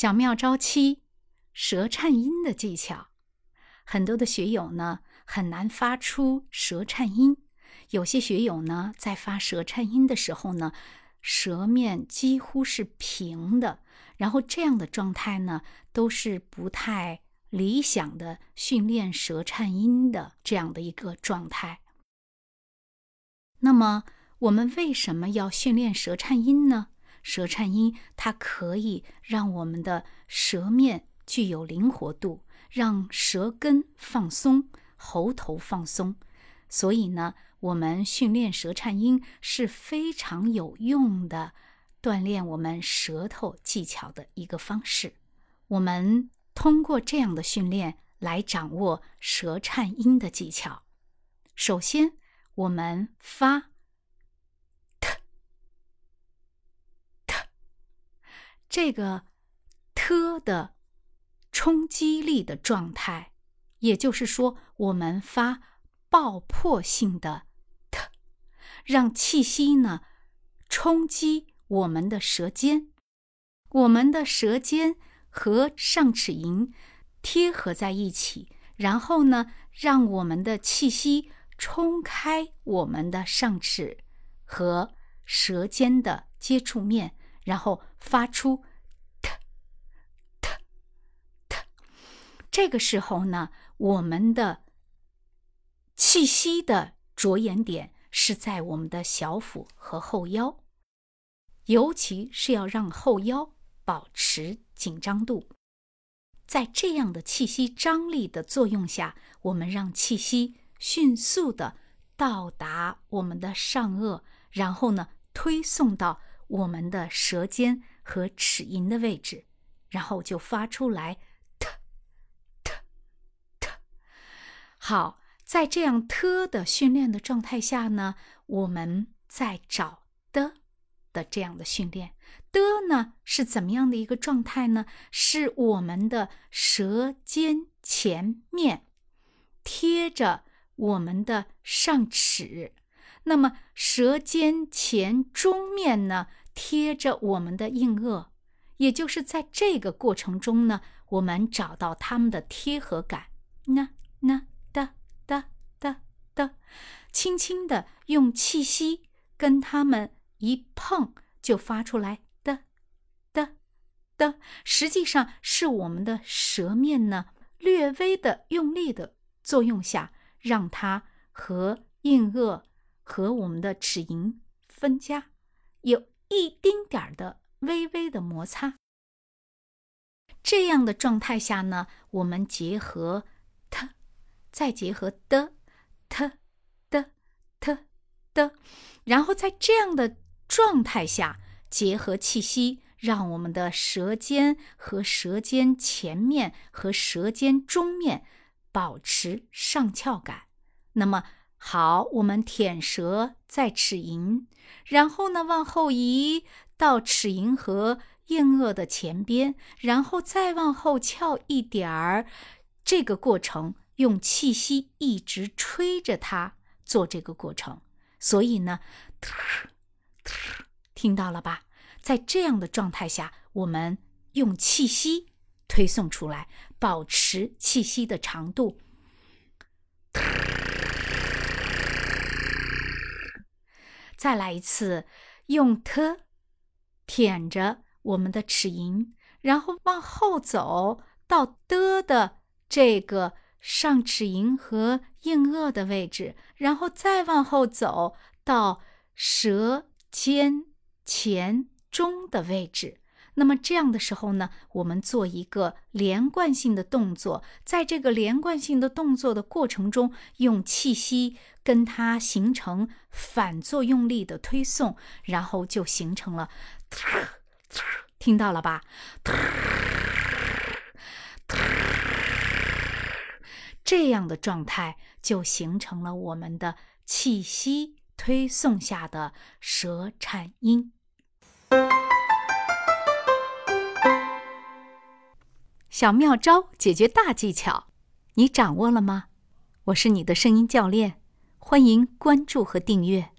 小妙招七：舌颤音的技巧。很多的学友呢很难发出舌颤音，有些学友呢在发舌颤音的时候呢，舌面几乎是平的，然后这样的状态呢都是不太理想的训练舌颤音的这样的一个状态。那么我们为什么要训练舌颤音呢？舌颤音它可以让我们的舌面具有灵活度，让舌根放松，喉头放松。所以呢，我们训练舌颤音是非常有用的，锻炼我们舌头技巧的一个方式。我们通过这样的训练来掌握舌颤音的技巧。首先，我们发。这个 “t” 的冲击力的状态，也就是说，我们发爆破性的 “t”，让气息呢冲击我们的舌尖，我们的舌尖和上齿龈贴合在一起，然后呢，让我们的气息冲开我们的上齿和舌尖的接触面。然后发出 “t t t”，这个时候呢，我们的气息的着眼点是在我们的小腹和后腰，尤其是要让后腰保持紧张度。在这样的气息张力的作用下，我们让气息迅速的到达我们的上颚，然后呢，推送到。我们的舌尖和齿龈的位置，然后就发出来，t t t。好，在这样 t 的训练的状态下呢，我们在找的的这样的训练的呢是怎么样的一个状态呢？是我们的舌尖前面贴着我们的上齿，那么舌尖前中面呢？贴着我们的硬腭，也就是在这个过程中呢，我们找到它们的贴合感，那那，轻轻的用气息跟它们一碰，就发出来的的的，实际上是我们的舌面呢略微的用力的作用下，让它和硬腭和我们的齿龈分家有。一丁点儿的微微的摩擦，这样的状态下呢，我们结合 t，再结合的 t 的的，然后在这样的状态下结合气息，让我们的舌尖和舌尖前面和舌尖中面保持上翘感。那么。好，我们舔舌在齿龈，然后呢往后移到齿龈和硬腭的前边，然后再往后翘一点儿。这个过程用气息一直吹着它做这个过程。所以呢，听到了吧？在这样的状态下，我们用气息推送出来，保持气息的长度。再来一次，用 t 舔着我们的齿龈，然后往后走到的的这个上齿龈和硬腭的位置，然后再往后走到舌尖前中的位置。那么这样的时候呢，我们做一个连贯性的动作，在这个连贯性的动作的过程中，用气息跟它形成反作用力的推送，然后就形成了，听到了吧？这样的状态就形成了我们的气息推送下的舌颤音。小妙招解决大技巧，你掌握了吗？我是你的声音教练，欢迎关注和订阅。